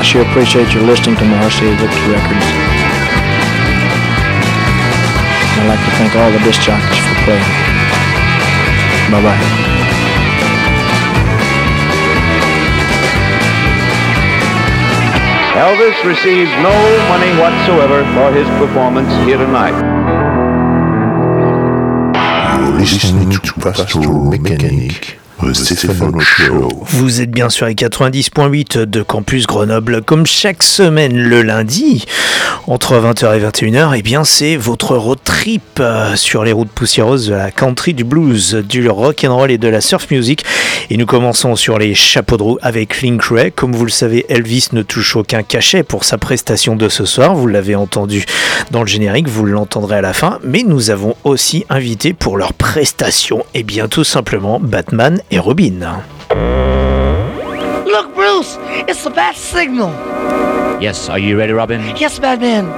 I sure appreciate your listening to Marcia Victor Records. I'd like to thank all the disc jockeys for playing. Bye bye. Elvis receives no money whatsoever for his performance here tonight. You're listening to Pastoral Mechanic. Vous êtes bien sur les 90.8 de Campus Grenoble. Comme chaque semaine le lundi, entre 20h et 21h, eh bien c'est votre road trip euh, sur les routes poussiéreuses de la country, du blues, du rock and roll et de la surf music. Et nous commençons sur les chapeaux de roue avec Link Ray. Comme vous le savez, Elvis ne touche aucun cachet pour sa prestation de ce soir. Vous l'avez entendu dans le générique, vous l'entendrez à la fin. Mais nous avons aussi invité pour leur prestation, et eh bien tout simplement Batman et Robin. Look, Bruce, it's the bat signal. Yes, are you ready, Robin? Yes, Batman.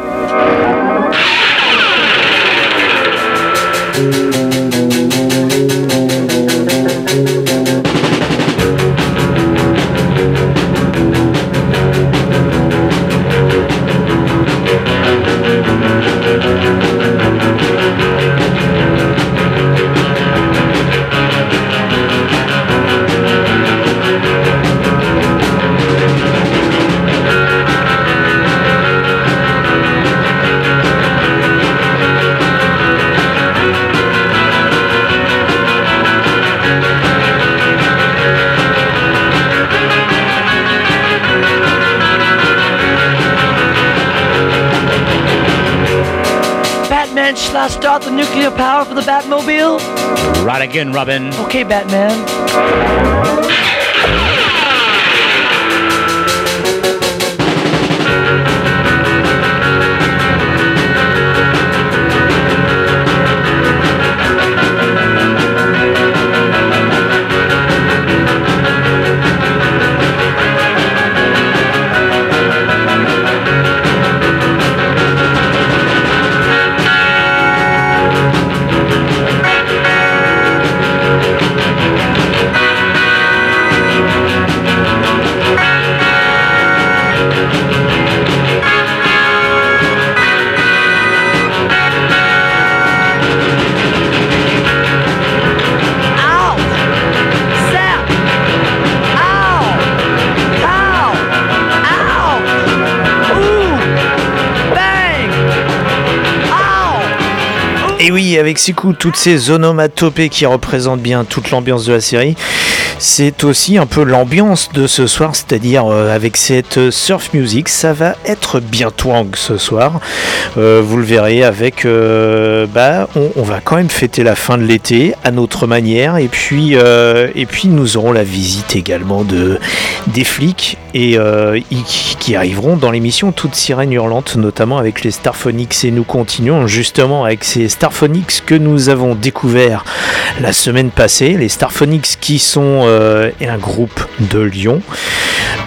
Shall I start the nuclear power for the Batmobile? Right again, Robin. Okay, Batman. Avec coups, toutes ces onomatopées qui représentent bien toute l'ambiance de la série, c'est aussi un peu l'ambiance de ce soir, c'est-à-dire euh, avec cette surf music, ça va être bien twang ce soir. Euh, vous le verrez avec, euh, bah, on, va quand même fêter la fin de l'été à notre manière, et puis, et puis nous aurons la visite également de des flics et qui arriveront dans l'émission Toute sirène hurlante, notamment avec les Starphonics. Et nous continuons justement avec ces Starphonics que nous avons découvert la semaine passée, les Starphonics qui sont euh, un groupe de Lyon.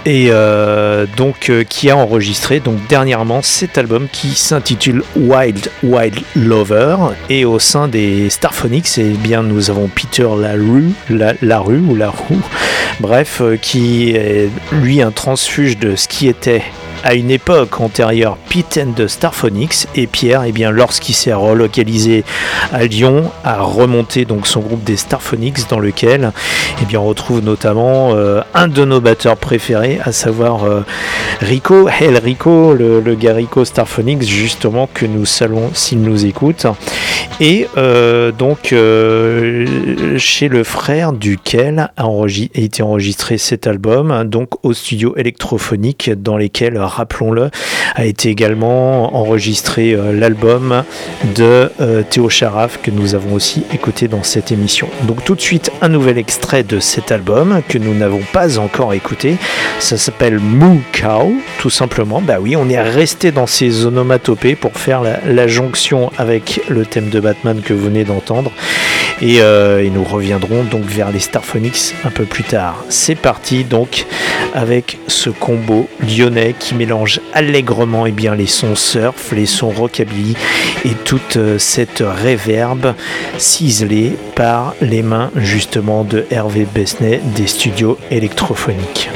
Et euh, donc euh, qui a enregistré donc dernièrement cet album qui s'intitule Wild Wild Lover. Et au sein des Starphonics eh bien nous avons Peter Larue la, la rue ou la roue bref qui est lui un transfuge de ce qui était à une époque antérieure Pete and the Starphonics et Pierre, eh bien, lorsqu'il s'est relocalisé à Lyon, a remonté donc son groupe des Starphonics dans lequel eh bien, on retrouve notamment euh, un de nos batteurs préférés, à savoir euh, Rico, El Rico, le, le gars Rico Starphonics, justement, que nous saluons s'il nous écoute. Et euh, donc, chez le frère duquel a, a été enregistré cet album, donc au studio électrophonique, dans lesquels, rappelons-le, a été également enregistré euh, l'album de euh, Théo Charaf que nous avons aussi écouté dans cette émission. Donc tout de suite un nouvel extrait de cet album que nous n'avons pas encore écouté. Ça s'appelle Moo Cow, tout simplement. Bah oui, on est resté dans ces onomatopées pour faire la, jonction avec le thème de Batman que vous venez d'entendre. Et, euh, et nous reviendrons donc vers les Starphonics un peu plus tard. C'est parti donc avec ce combo lyonnais qui mélange allègrement eh bien, les sons surf, les sons rockabilly et toute euh, cette réverbe ciselée par les mains justement de Hervé Besnet des studios électrophoniques.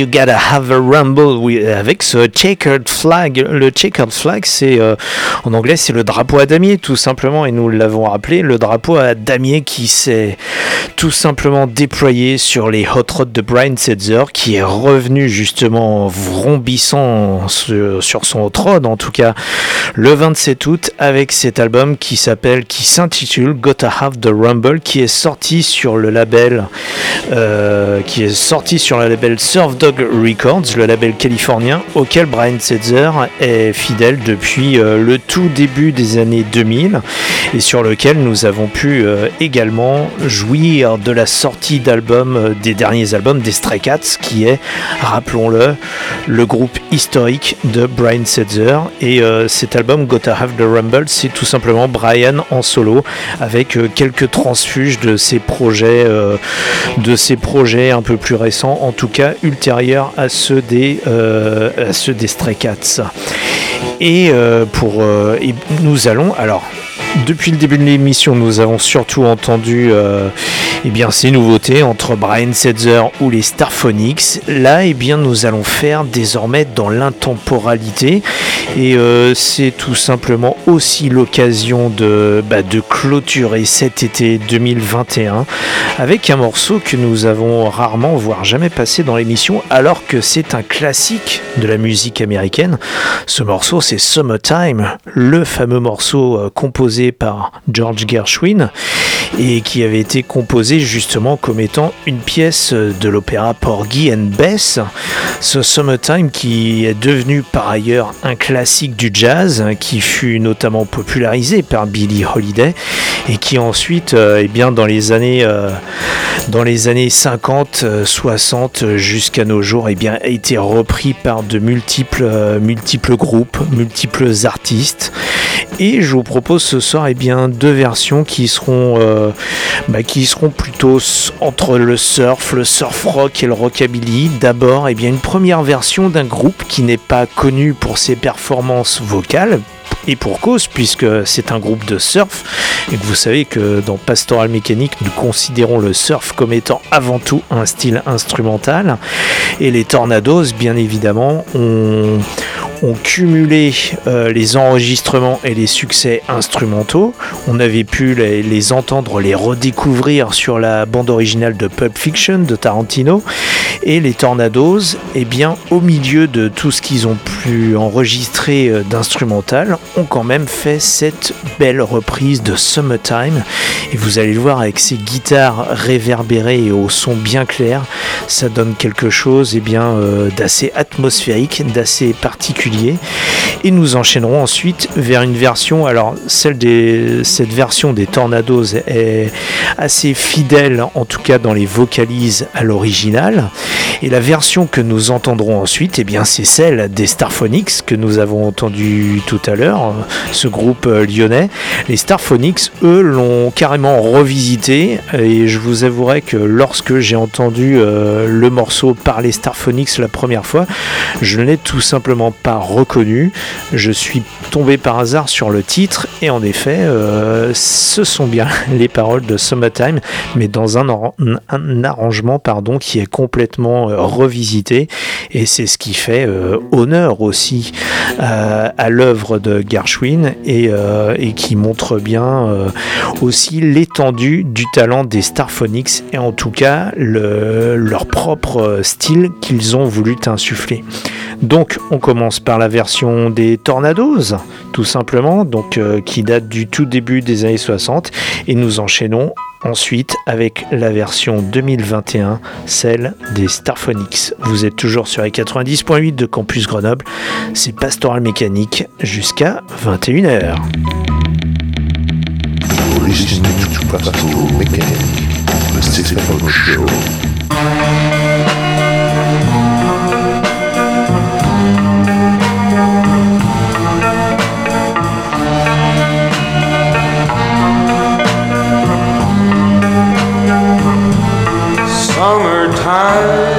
You Gotta Have a Rumble oui, avec ce checkered flag. Le checkered flag, c'est euh, en anglais, c'est le drapeau à damier, tout simplement, et nous l'avons rappelé, le drapeau à damier qui s'est tout simplement déployé sur les hot rods de Brian Setzer, qui est revenu justement vrombissant sur, son hot rod, en tout cas le 27 août, avec cet album qui s'appelle, qui s'intitule Gotta Have the Rumble, qui est sorti sur le label, euh, qui est sorti sur le label Surf Dog Records, le label californien auquel Brian Setzer est fidèle depuis euh, le tout début des années 2000 et sur lequel nous avons pu euh, également jouir de la sortie d'albums, euh, des derniers albums des Stray Cats, qui est, rappelons-le, le groupe historique de Brian Setzer. Et euh, cet album, Gotta Have the Rumble, c'est tout simplement Brian en solo avec euh, quelques transfuges de ses projets, de ses projets un peu plus récents, en tout cas ultérieurs à ceux des, à ceux des Stray Cats. Et, pour, et nous allons alors depuis le début de l'émission, nous avons surtout entendu eh bien, ces nouveautés entre Brian Setzer ou les Starphonics. Là, eh bien, nous allons faire désormais dans l'intemporalité. Et euh, c'est tout simplement aussi l'occasion de, bah, de clôturer cet été 2021 avec un morceau que nous avons rarement, voire jamais passé dans l'émission, alors que c'est un classique de la musique américaine. Ce morceau, c'est Summertime, le fameux morceau euh, composé par George Gershwin et qui avait été composé justement comme étant une pièce de l'opéra Porgy and Bess. Ce Summertime qui est devenu par ailleurs un classique du jazz qui fut notamment popularisé par Billie Holiday et qui ensuite, euh, eh bien, dans les années, euh, dans les années 50, euh, 60 jusqu'à nos jours, eh bien, a été repris par de multiples, euh, multiples groupes, multiples artistes. Et je vous propose ce soir eh bien, deux versions qui seront, euh, bah, qui seront plutôt entre le surf, le surf rock et le rockabilly. D'abord, eh bien, une première version d'un groupe qui n'est pas connu pour ses performances vocales. Et pour cause, puisque c'est un groupe de surf, et que vous savez que dans Pastoral Mécanique, nous considérons le surf comme étant avant tout un style instrumental. Et les Tornados, bien évidemment, ont, ont cumulé euh, les enregistrements et les succès instrumentaux. On avait pu les, entendre, les redécouvrir sur la bande originale de Pulp Fiction de Tarantino. Et les Tornados, eh bien, au milieu de tout ce qu'ils ont pu enregistrer euh, d'instrumental, ont quand même fait cette belle reprise de Summertime. Et vous allez le voir avec ces guitares réverbérées et au son bien clair, ça donne quelque chose eh bien, euh, d'assez atmosphérique, d'assez particulier. Et nous enchaînerons ensuite vers une version, alors celle des, cette version des Tornados est assez fidèle, en tout cas dans les vocalises à l'original. Et la version que nous entendrons ensuite, eh bien, c'est celle des Starphonics que nous avons entendu tout à l'heure, ce groupe euh, lyonnais. Les Starphonics, eux, l'ont carrément revisité et je vous avouerai que lorsque j'ai entendu euh, le morceau par les Starphonics la première fois, je ne l'ai tout simplement pas reconnu. Je suis tombé par hasard sur le titre et en effet, euh, ce sont bien les paroles de Summertime, mais dans un, ar- un arrangement pardon, qui est complètement euh, revisité et c'est ce qui fait euh, honneur aussi à l'œuvre de Gershwin et, qui montre bien aussi l'étendue du talent des Starphonics et en tout cas le- leur propre style qu'ils ont voulu insuffler. Donc on commence par la version des Tornados, tout simplement, donc euh, qui date du tout début des années 60, et nous enchaînons ensuite avec la version 2021, celle des Starphonics. Vous êtes toujours sur les 90.8 de Campus Grenoble, c'est Pastoral Mécanique jusqu'à 21h. Vous listening to Pastoral Mechanic, the Stephen Show. Summertime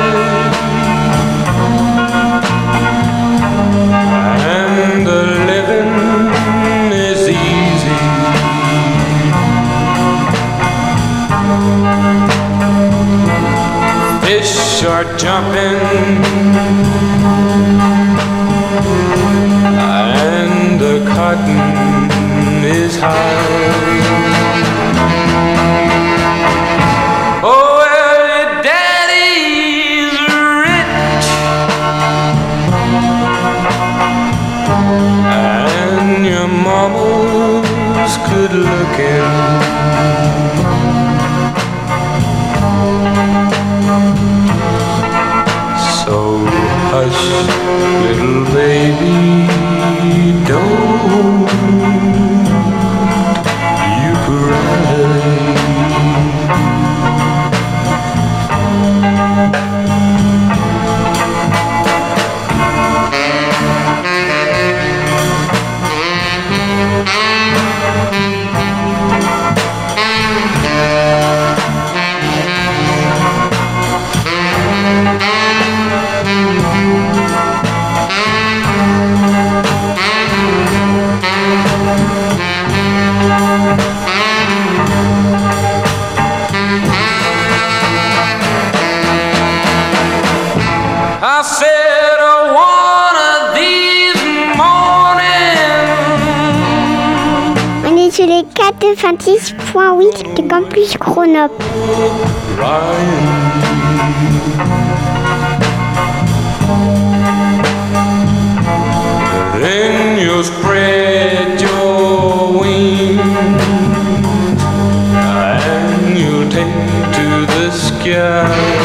96.8 de Campus. Then you spread your wings and you take to the sky.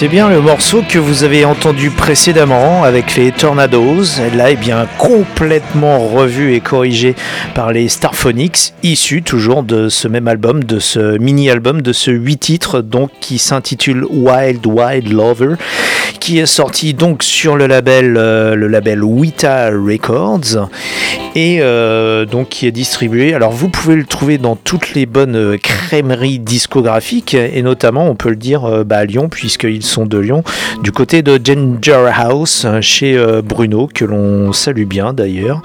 C'est bien le morceau que vous avez entendu précédemment avec les Tornadoes. Là, est bien complètement revu et corrigé par les Starphonics, issus toujours de ce même album, de ce mini-album, de ce 8 titres, donc qui s'intitule Wild Wild Lover, qui est sorti donc sur le label, euh, le label Wita Records et euh, donc qui est distribué. Alors vous pouvez le trouver dans toutes les bonnes euh, crèmeries discographiques et notamment on peut le dire euh, bah, à Lyon puisqu'il de Lyon, du côté de Ginger House, chez euh, Bruno, que l'on salue bien d'ailleurs,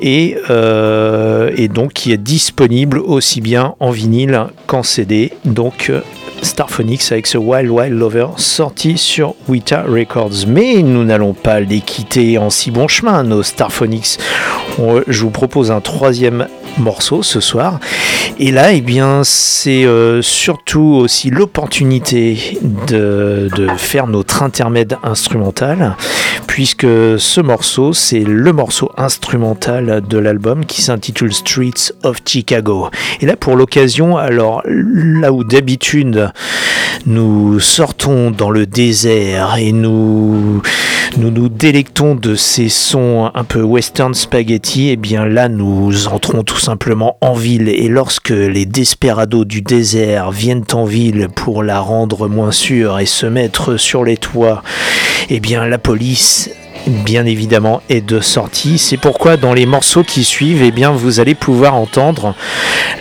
et, euh, et donc qui est disponible aussi bien en vinyle qu'en CD. Donc Starphonics avec ce Wild Wild Lover sorti sur Wita Records. Mais nous n'allons pas les quitter en si bon chemin, nos Starphonics. On- je vous propose un troisième morceau ce soir. Et là, eh bien, c'est euh, surtout aussi l'opportunité de, de faire notre intermède instrumental, puisque ce morceau, c'est le morceau instrumental de l'album qui s'intitule Streets of Chicago. Et là, pour l'occasion, alors là où d'habitude nous sortons dans le désert et nous nous délectons de ces sons un peu western spaghetti, et bien là nous entrons tout simplement en ville. Et lorsque les desperados du désert viennent en ville pour la rendre moins sûre et se mettre sur les toits, et bien la police bien évidemment est de sortie. C'est pourquoi dans les morceaux qui suivent, eh bien, vous allez pouvoir entendre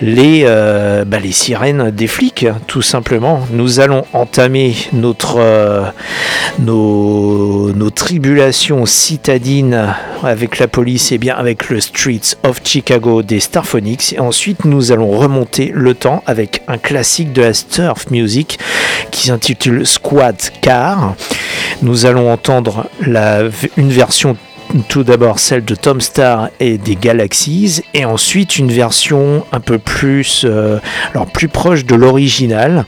les, euh, bah, les sirènes des flics, tout simplement. Nous allons entamer notre, euh, nos, tribulations citadines avec la police et bien avec le Streets of Chicago des Starphonics. Et ensuite, nous allons remonter le temps avec un classique de la surf music qui s'intitule Squad Car. Nous allons entendre la, une version tout d'abord celle de Tom Star et des Galaxies et ensuite une version un peu plus euh, alors plus proche de l'original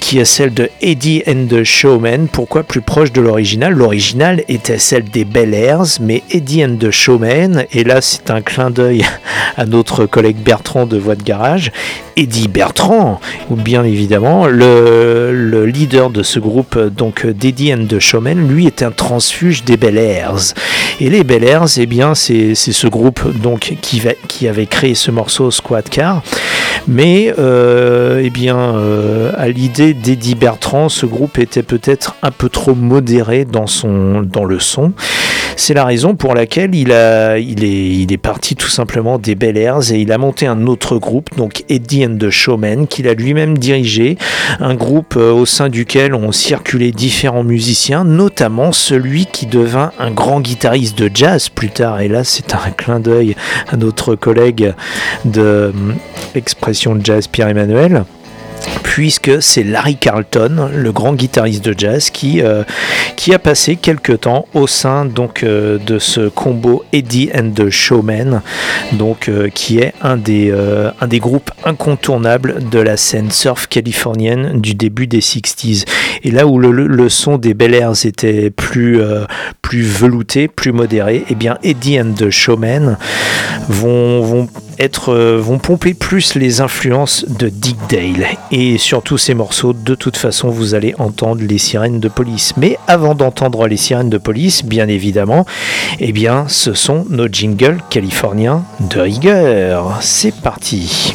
qui est celle de Eddie and the Showman pourquoi plus proche de l'original? L'original était celle des Bel Airs mais Eddie and the Showman et là c'est un clin d'œil à notre collègue Bertrand de Voix de Garage. Eddie Bertrand, ou bien évidemment le, le leader de ce groupe, donc d'Eddie and the Showman, lui est un transfuge des Bel Airs. Les Bel Airs, eh bien, c'est ce groupe donc qui, va, qui avait créé ce morceau Squad Car. Mais euh, eh bien, euh, à l'idée d'Eddie Bertrand, ce groupe était peut-être un peu trop modéré dans le son. C'est la raison pour laquelle il, est, parti tout simplement des Bel Airs et il a monté un autre groupe, donc Eddie and the Showman, qu'il a lui-même dirigé. Un groupe euh, au sein duquel ont circulé différents musiciens, notamment celui qui devint un grand guitariste de jazz plus tard. Et là, c'est un clin d'œil à notre collègue de hum, Expression Jazz Pierre-Emmanuel puisque c'est Larry Carlton, le grand guitariste de jazz, qui, euh, a passé quelques temps au sein euh, de ce combo Eddie and the Showman, donc, euh, qui est un des, euh, groupes incontournables de la scène surf californienne du début des 60s. Et là où le, son des Bel Airs était plus, velouté, plus modéré, et bien Eddie and the Showman vont, vont euh, vont pomper plus les influences de Dick Dale. Et sur tous ces morceaux, de toute façon, vous allez entendre les sirènes de police. Mais avant d'entendre les sirènes de police, bien évidemment, eh bien, ce sont nos jingles californiens de rigueur. C'est parti.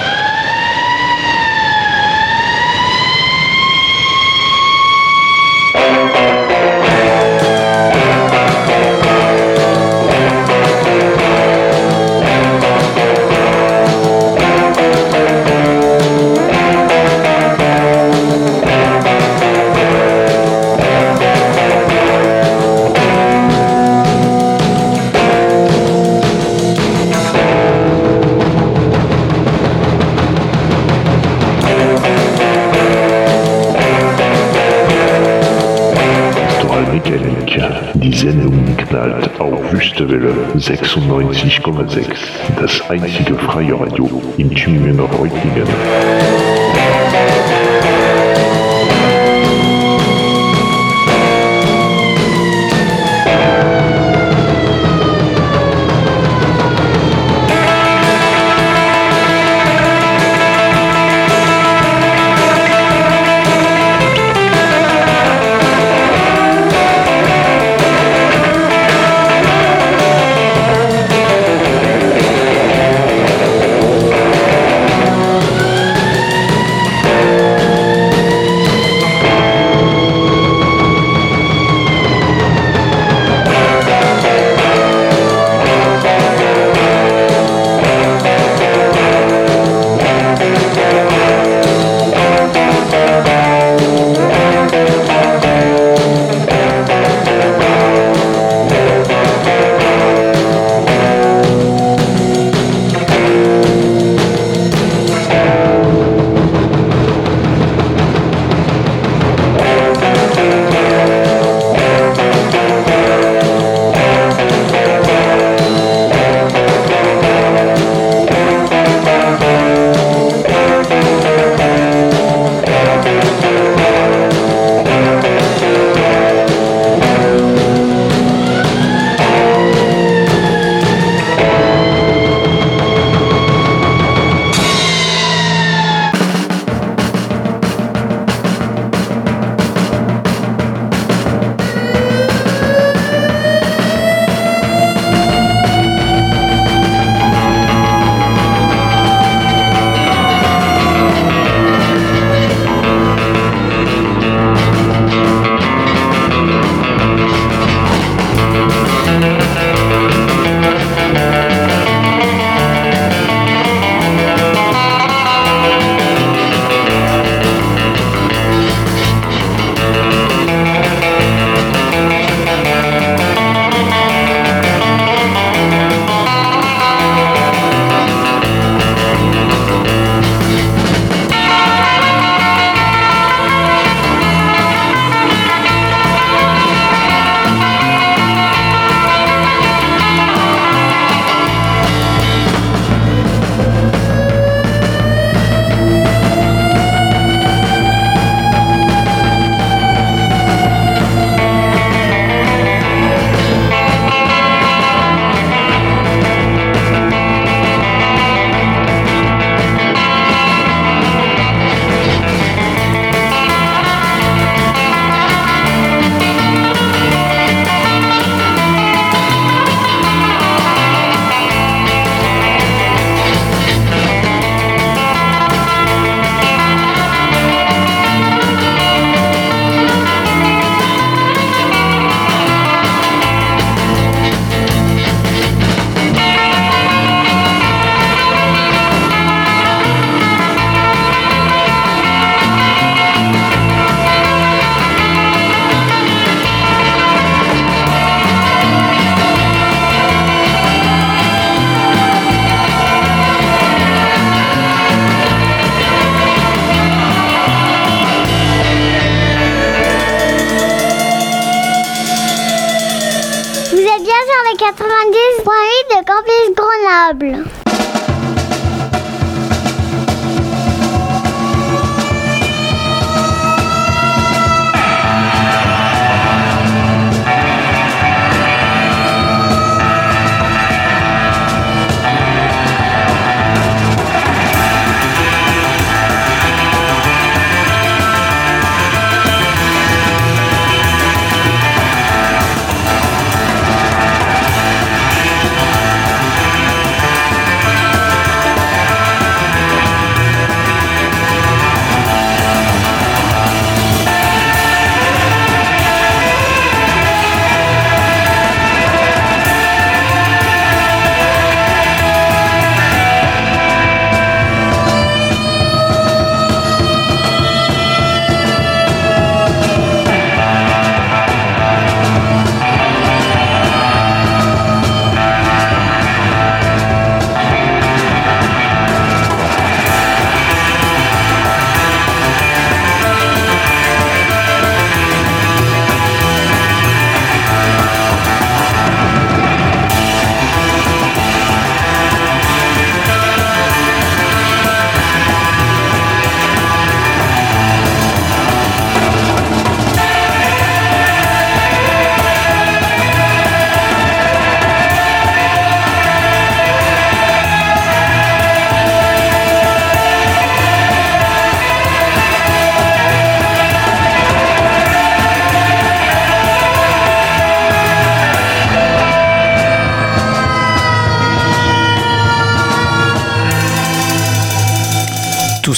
Wüstewelle 96,6. Das einzige freie Radio in Tübingen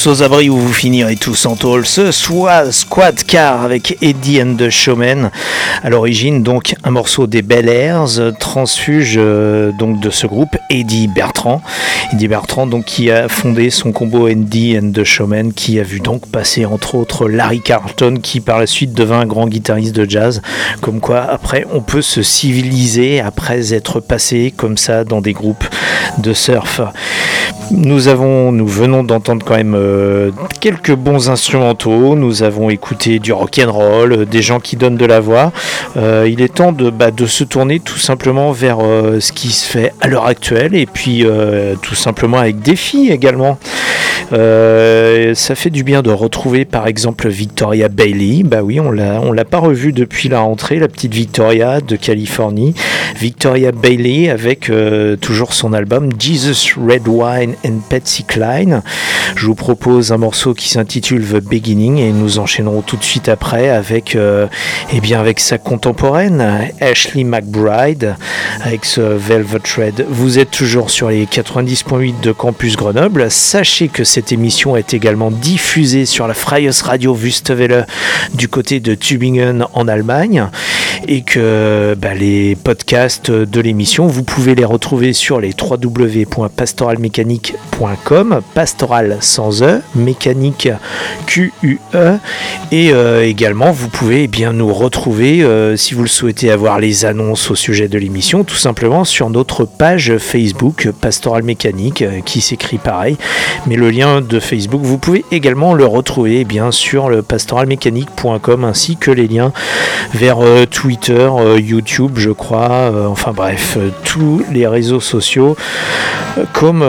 tous aux abris où vous finirez tous en tôle. Ce soit Squad Car avec Eddie and the Showman. À l'origine, donc, un morceau des Bel Airs, transfuge euh, donc de ce groupe, Eddie Bertrand. Eddie Bertrand, donc, qui a fondé son combo Eddie and the Showman, qui a vu donc passer entre autres Larry Carlton, qui par la suite devint un grand guitariste de jazz. Comme quoi, après, on peut se civiliser après être passé comme ça dans des groupes de surf. Nous avons, nous venons d'entendre quand même euh, quelques bons instrumentaux. Nous avons écouté du rock and roll, euh, des gens qui donnent de la voix. Euh, il est temps de, bah, de, se tourner tout simplement vers euh, ce qui se fait à l'heure actuelle et puis euh, tout simplement avec des filles également. Ça fait du bien de retrouver par exemple Victoria Bailey. Bah oui, on l'a, on l'a pas revue depuis la rentrée, la petite Victoria de Californie. Victoria Bailey avec toujours son album Jesus Red Wine and Patsy Cline. Je vous propose un morceau qui s'intitule The Beginning et nous enchaînerons tout de suite après avec, euh, eh bien avec sa contemporaine Ashley McBride avec ce Velvet Red. Vous êtes toujours sur les 90.8 de Campus Grenoble. Sachez que cette émission est également diffusée sur la Freies Radio Wüstewelle du côté de Tübingen en Allemagne. Et que bah, les podcasts de l'émission, vous pouvez les retrouver sur les www.pastoralmécanique.com, pastoral sans E, mécanique Q-U-E, et euh, également vous pouvez eh bien nous retrouver euh, si vous le souhaitez avoir les annonces au sujet de l'émission, tout simplement sur notre page Facebook Pastoral Mécanique, euh, qui s'écrit pareil, mais le lien de Facebook, vous pouvez également le retrouver eh bien sur le pastoralmécanique.com ainsi que les liens vers Twitter, YouTube, je crois, enfin bref, tous les réseaux sociaux comme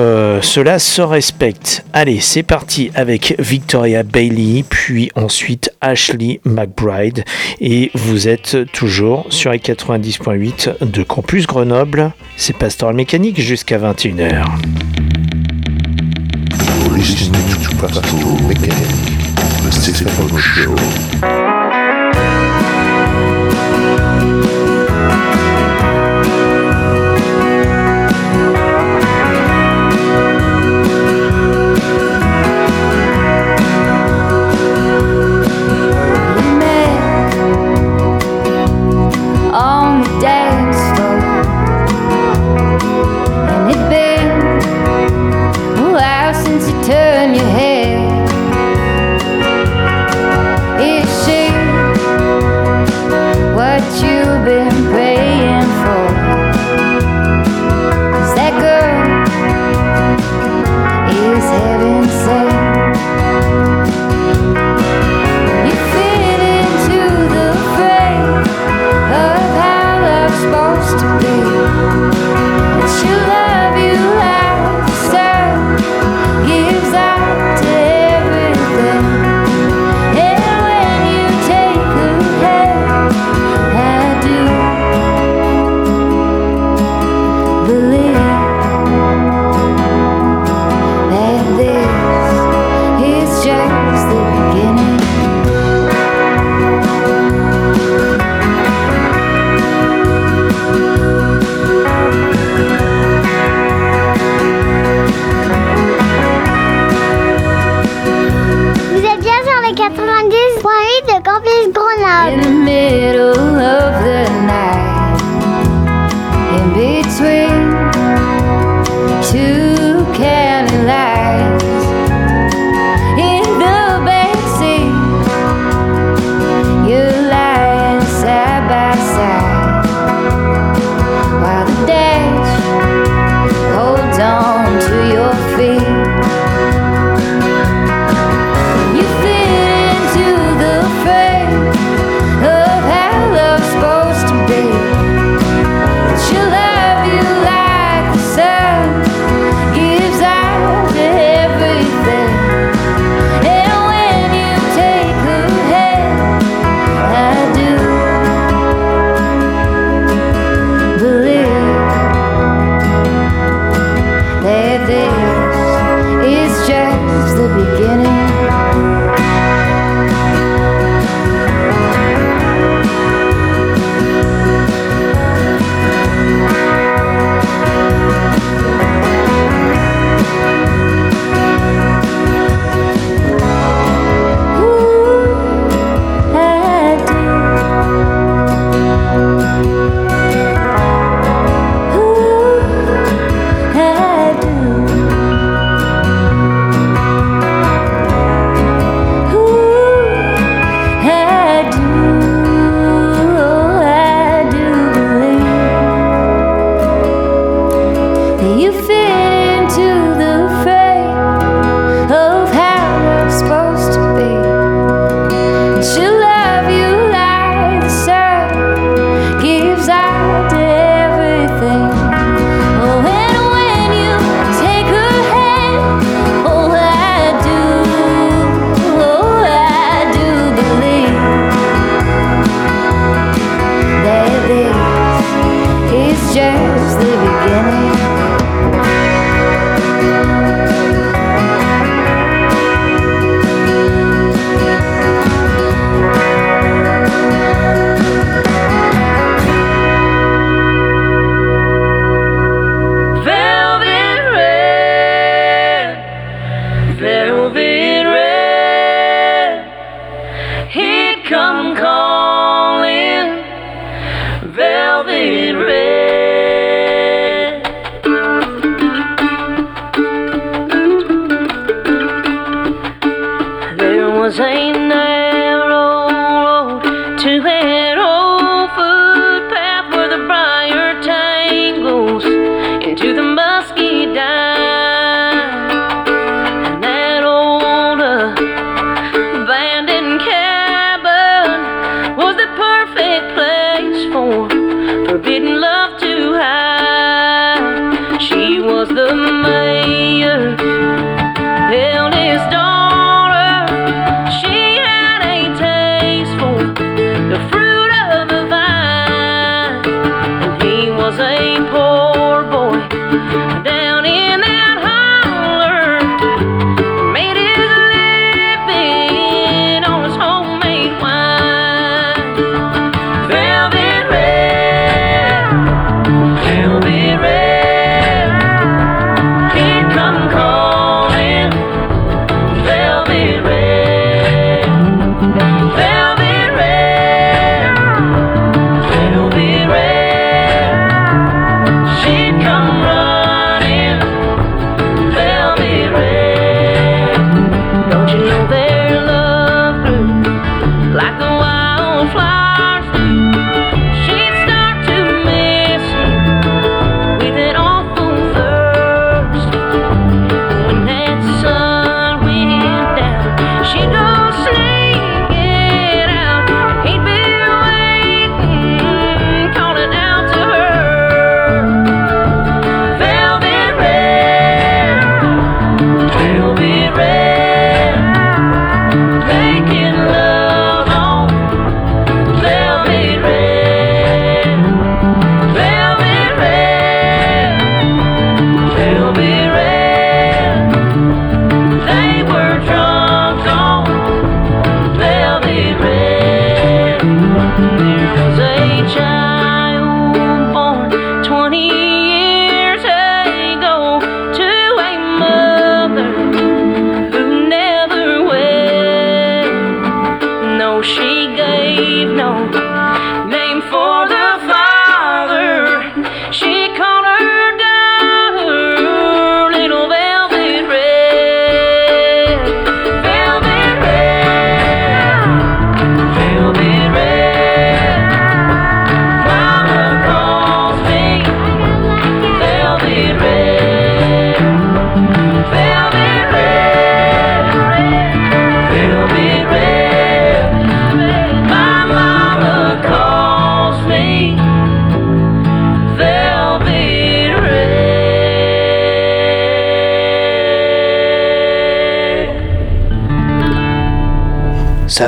cela se respecte. Allez, c'est parti avec Victoria Bailey, puis ensuite Ashley McBride, et vous êtes toujours sur les 90.8 de Campus Grenoble. C'est Pastoral Mécanique jusqu'à 21h. Turn your head. It shakes.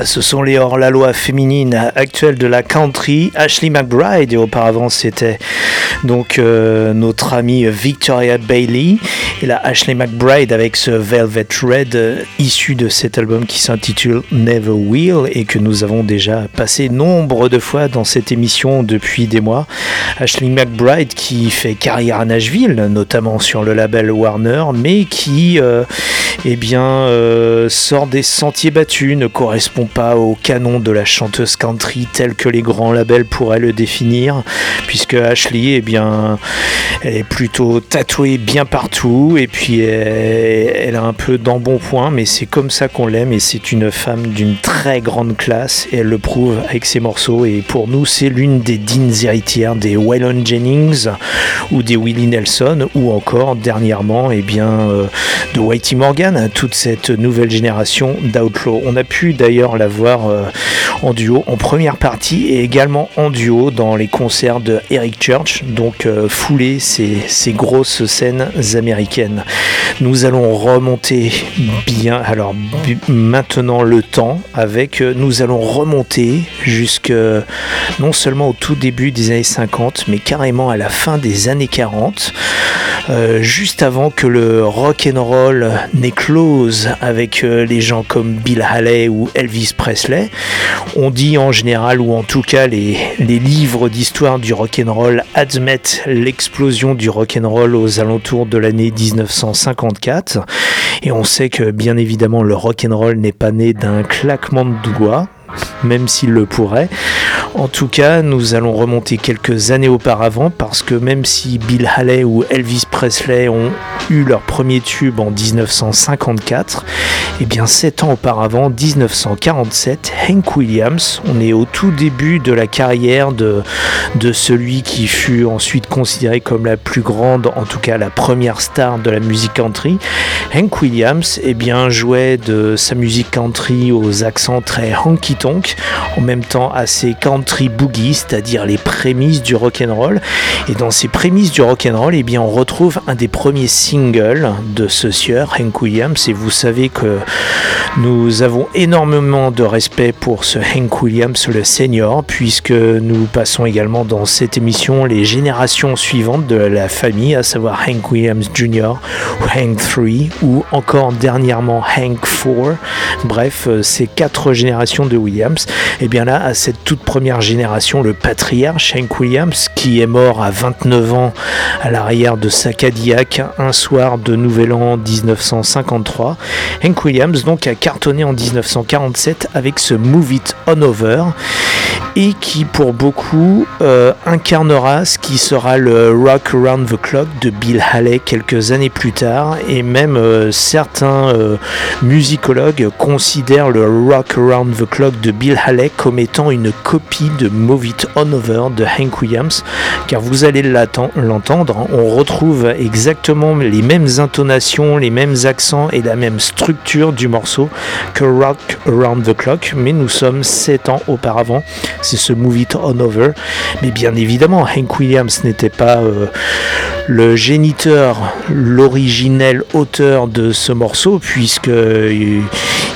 Ce sont les hors-la-loi féminines actuelles de la country. Ashley McBride, et auparavant c'était donc euh, notre amie Victoria Bailey. Et là, Ashley McBride avec ce Velvet Red euh, issu de cet album qui s'intitule Never Will et que nous avons déjà passé nombre de fois dans cette émission depuis des mois. Ashley McBride qui fait carrière à Nashville, notamment sur le label Warner, mais qui euh, eh bien, sort des sentiers battus, ne correspond pas au canon de la chanteuse country tel que les grands labels pourraient le définir, puisque Ashley, eh elle est plutôt tatouée bien partout, et puis elle, a un peu d'embonpoint, mais c'est comme ça qu'on l'aime, et c'est une femme d'une très grande classe, et elle le prouve avec ses morceaux, et pour nous, c'est l'une des dignes héritières des Waylon Jennings, ou des Willie Nelson, ou encore, dernièrement, eh bien, euh, de Whitey Morgan, toute cette nouvelle génération d'Outlaw. On a pu d'ailleurs la voir euh, en duo en première partie et également en duo dans les concerts de Eric Church, donc euh, fouler ces, grosses scènes américaines. Nous allons remonter bien, alors maintenant le temps avec, euh, nous allons remonter jusque non seulement au tout début des années 50, mais carrément à la fin des années 40, euh, juste avant que le rock and roll n'éclose avec euh, les gens comme Bill Haley ou Elvis Presley. On dit en général, ou en tout cas les, les livres d'histoire du rock and roll admettent l'explosion du rock and roll aux alentours de l'année 1954. Et on sait que bien évidemment le rock and roll n'est pas né d'un claquement de doigts même s'il le pourrait. En tout cas, nous allons remonter quelques années auparavant parce que même si Bill Haley ou Elvis Presley ont eu leur premier tube en 1954, et bien 7 ans auparavant, 1947, Hank Williams, on est au tout début de la carrière de, de celui qui fut ensuite considéré comme la plus grande, en tout cas la première star de la musique country. Hank Williams, eh bien, jouait de sa musique country aux accents très honky en même temps assez country boogie, c'est-à-dire les prémices du rock and roll. Et dans ces prémices du rock and roll, eh bien, on retrouve un des premiers singles de ce sieur, Hank Williams. Et vous savez que nous avons énormément de respect pour ce Hank Williams, le senior, puisque nous passons également dans cette émission les générations suivantes de la famille, à savoir Hank Williams Jr., ou Hank 3, ou encore dernièrement Hank 4. Bref, euh, ces quatre générations de Williams. Et bien là, à cette toute première génération, le patriarche Hank Williams, qui est mort à 29 ans à l'arrière de sa Cadillac un soir de Nouvel An 1953. Hank Williams donc a cartonné en 1947 avec ce Move It On Over et qui pour beaucoup euh, incarnera ce qui sera le Rock Around the Clock de Bill Haley quelques années plus tard et même euh, certains euh, musicologues considèrent le Rock Around the Clock de Bill Haley comme étant une copie de Move It On Over de Hank Williams car vous allez l'entendre on retrouve exactement les mêmes intonations les mêmes accents et la même structure du morceau que Rock Around the Clock mais nous sommes 7 ans auparavant c'est ce Move It On Over. Mais bien évidemment, Hank Williams n'était pas euh, le géniteur, l'originel auteur de ce morceau, puisque euh,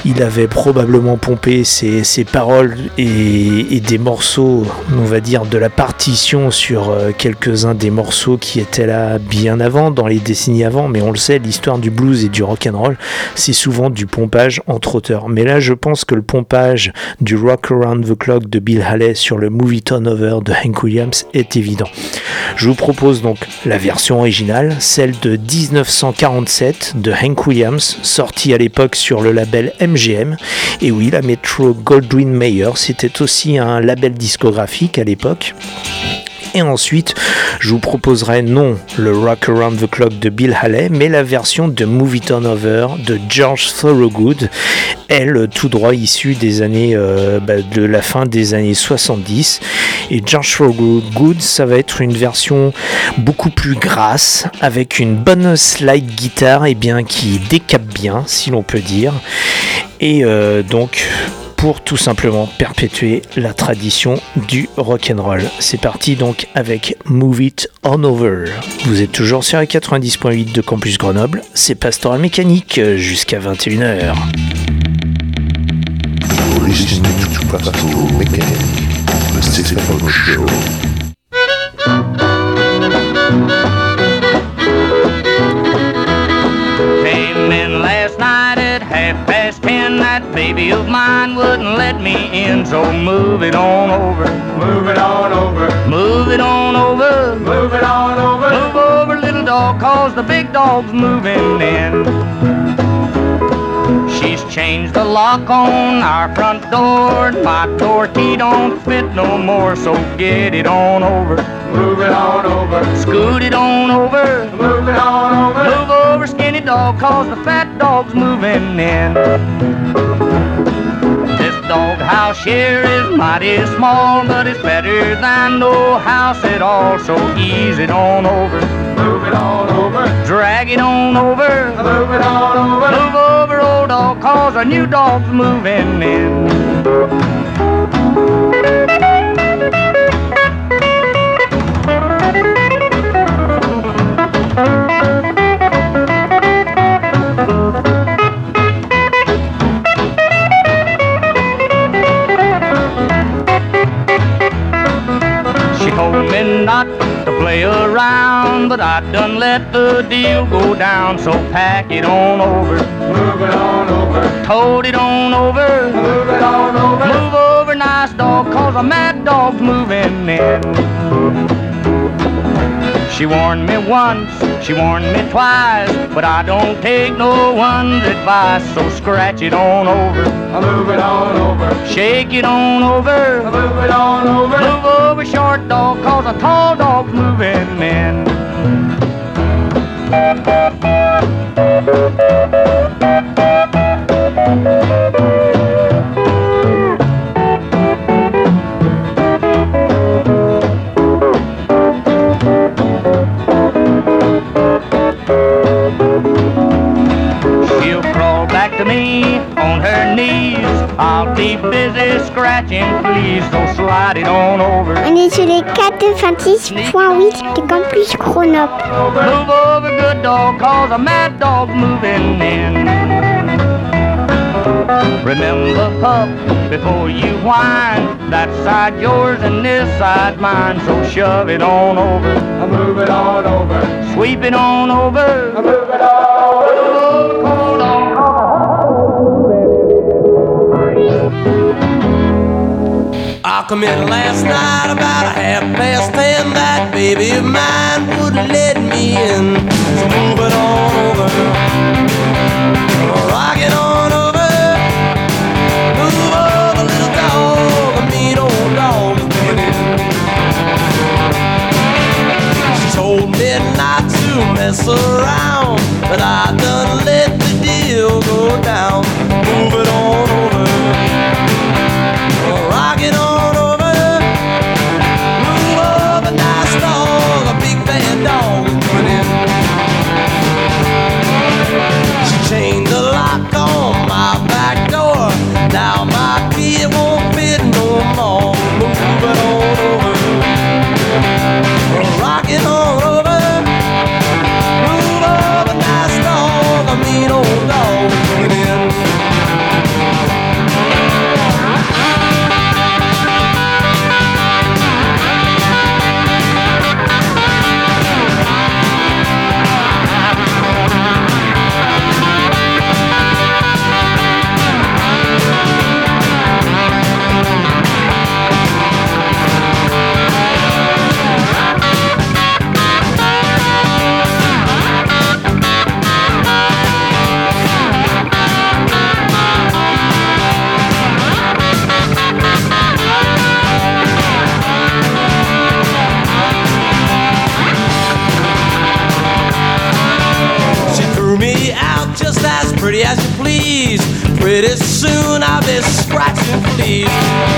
il avait probablement pompé ses, paroles et, des morceaux, on va dire, de la partition sur euh, quelques-uns des morceaux qui étaient là bien avant, dans les décennies avant. Mais on le sait, l'histoire du blues et du rock and roll, c'est souvent du pompage entre auteurs. Mais là, je pense que le pompage du Rock Around the Clock de Bill Haley sur le Movie Turn Over de Hank Williams est évident. Je vous propose donc la version originale, celle de 1947 de Hank Williams, sortie à l'époque sur le label MGM. Et oui, la Metro Goldwyn Mayer, c'était aussi un label discographique à l'époque. Et ensuite, je vous proposerai non le Rock Around the Clock de Bill Haley, mais la version de Movie Turnover de George Thorogood, elle tout droit issue des années euh, bah, de la fin des années 70. Et George Thorogood, ça va être une version beaucoup plus grasse, avec une bonne slide guitare et bien qui décape bien, si l'on peut dire. Et euh, donc pour tout simplement perpétuer la tradition du rock'n'roll. C'est parti donc avec Move It On Over. Vous êtes toujours sur la 90.8 de Campus Grenoble, c'est Pastoral Mécanique jusqu'à 21h. listening to Pastor Mechanic, the Stephen Rock Show. Baby of mine wouldn't let me in, so move it on over. Move it on over. Move it on over. Move it on over. Move over, little dog, cause the big dog's moving in. She's changed the lock on our front door. My door key don't fit no more, so get it on over. Move it on over. Scoot it on over. Move it on over. Move over, skinny dog, cause the fat dog's moving in. This dog house here is mighty small, but it's better than no house at all, so ease it on over. Move it on over. Drag it on over. Move it on over. Move over, old dog, cause a new dog's moving in. She not to play around, but I done let the deal go down. So pack it on over, move it on over, tote it on over, move it on over, move over, nice dog, cause a mad dog's moving in. She warned me once, she warned me twice, but I don't take no one's advice. So scratch it on over, move it on over, shake it on over, move it on over, move over, short dog, cause a tall dog's moving in. Be busy scratching, please. So slide it on over. On est sur les 96.8 de Campus Chronop. Move over, good dog, cause a mad dog's moving in. Remember, pup, before you whine, that side yours and this side mine. So shove it on over, move it on over, sweep it on over, move it on I come in last night about a half past ten. That baby of mine wouldn't let me in. So move it on over. On over. Move over, little mean old. She told me not to mess around, but I done let the deal go down. Move it on over. Pretty soon I'll be scratching fleas.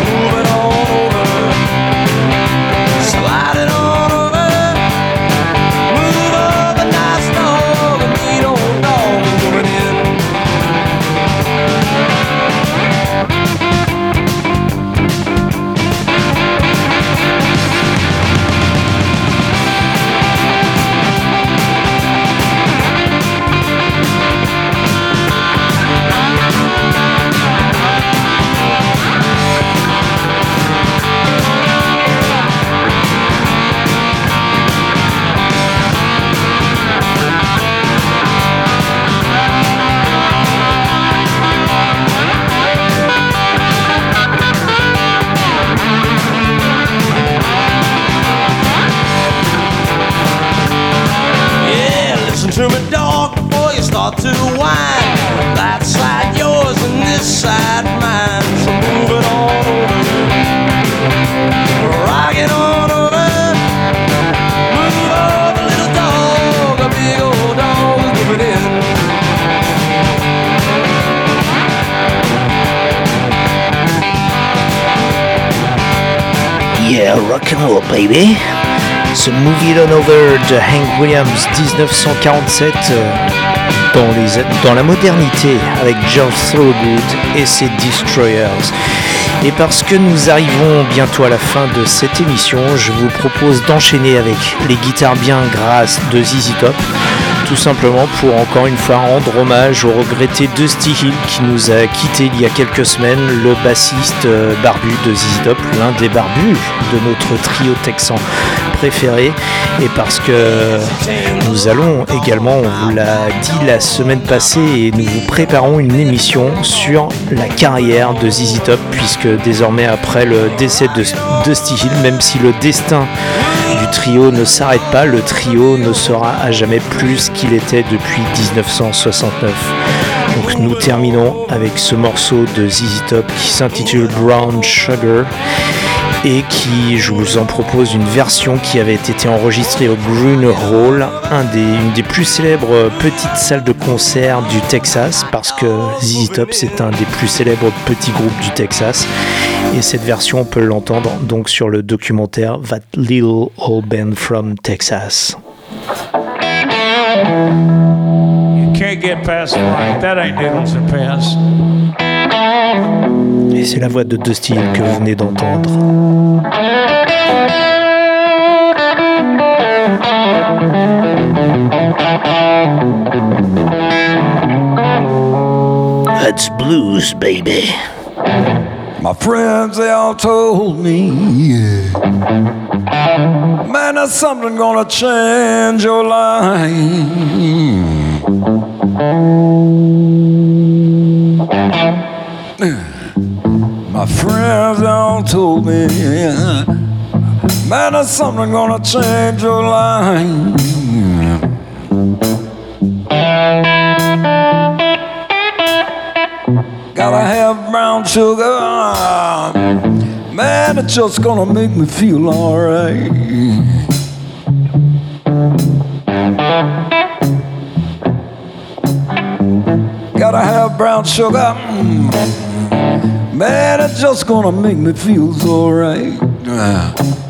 Williams 1947 euh, dans, la modernité avec George Thorogood et ses Destroyers. Et parce que nous arrivons bientôt à la fin de cette émission, je vous propose d'enchaîner avec les guitares bien grasses de ZZ Top tout simplement pour encore une fois rendre hommage au regretté Dusty Hill qui nous a quitté il y a quelques semaines, le bassiste euh, barbu de ZZ Top, l'un des barbus de notre trio texan et parce que nous allons également, on vous l'a dit la semaine passée, et nous vous préparons une émission sur la carrière de ZZ Top, puisque désormais après le décès de Dusty Hill, même si le destin du trio ne s'arrête pas, le trio ne sera à jamais plus qu'il était depuis 1969. Donc nous terminons avec ce morceau de ZZ Top qui s'intitule Brown Sugar et qui, je vous en propose une version qui avait été enregistrée au Green Hall, une des plus célèbres petites salles de concert du Texas, parce que ZZ Top c'est un des plus célèbres petits groupes du Texas. Et cette version, on peut l'entendre donc sur le documentaire That Little Old Band from Texas. You can't get past Frank. That ain't Needles and. Et c'est la voix de Dusty que vous venez d'entendre. That's blues, baby. My friends, they all told me, yeah. Man, there's something gonna change your life. My friends, all told me. Man, there's something gonna change your life. Gotta have brown sugar. Man, it's just gonna make me feel alright. Gotta have brown sugar. Man, it's just gonna make me feel so right. Ah.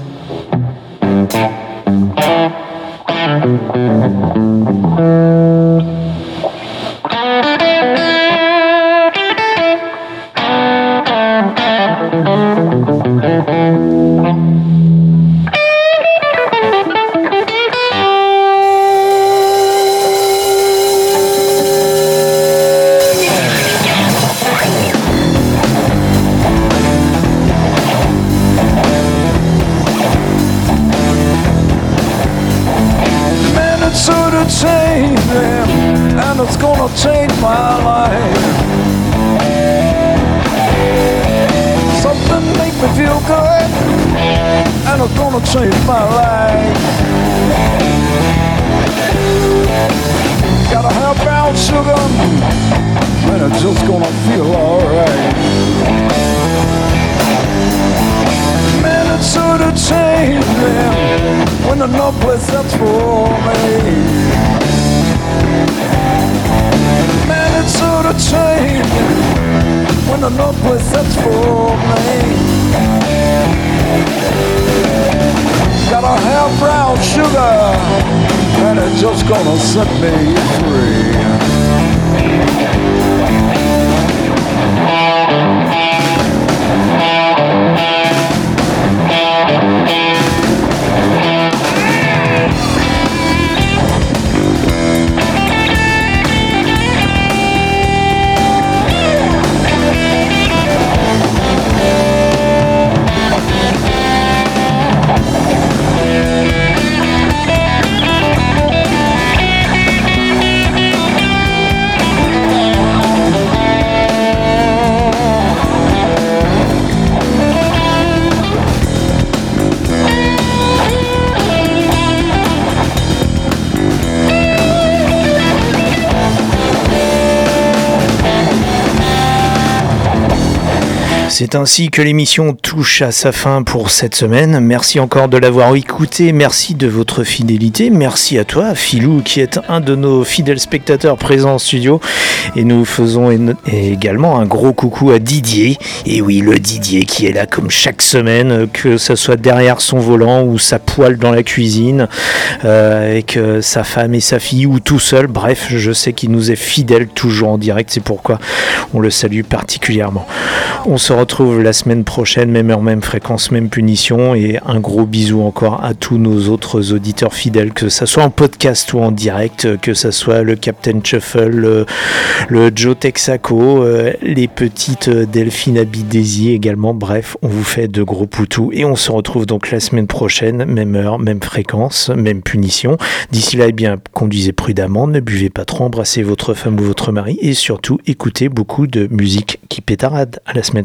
C'est ainsi que l'émission touche à sa fin pour cette semaine. Merci encore de l'avoir écouté. Merci de votre fidélité. Merci à toi, Philou, qui est un de nos fidèles spectateurs présents en studio. Et nous faisons également un gros coucou à Didier. Et oui, le Didier qui est là comme chaque semaine, que ce soit derrière son volant ou sa poêle dans la cuisine, avec euh, sa femme et sa fille ou tout seul. Bref, je sais qu'il nous est fidèle toujours en direct. C'est pourquoi on le salue particulièrement. On se retrouve la semaine prochaine, même heure, même fréquence, même punition. Et un gros bisou encore à tous nos autres auditeurs fidèles, que ce soit en podcast ou en direct, que ce soit le Captain Shuffle, le, Joe Texaco, euh, les petites Delphine Abidesi également. Bref, on vous fait de gros poutous. Et on se retrouve donc la semaine prochaine, même heure, même fréquence, même punition. D'ici là, eh bien, conduisez prudemment, ne buvez pas trop, embrassez votre femme ou votre mari et surtout écoutez beaucoup de musique qui pétarade. À la semaine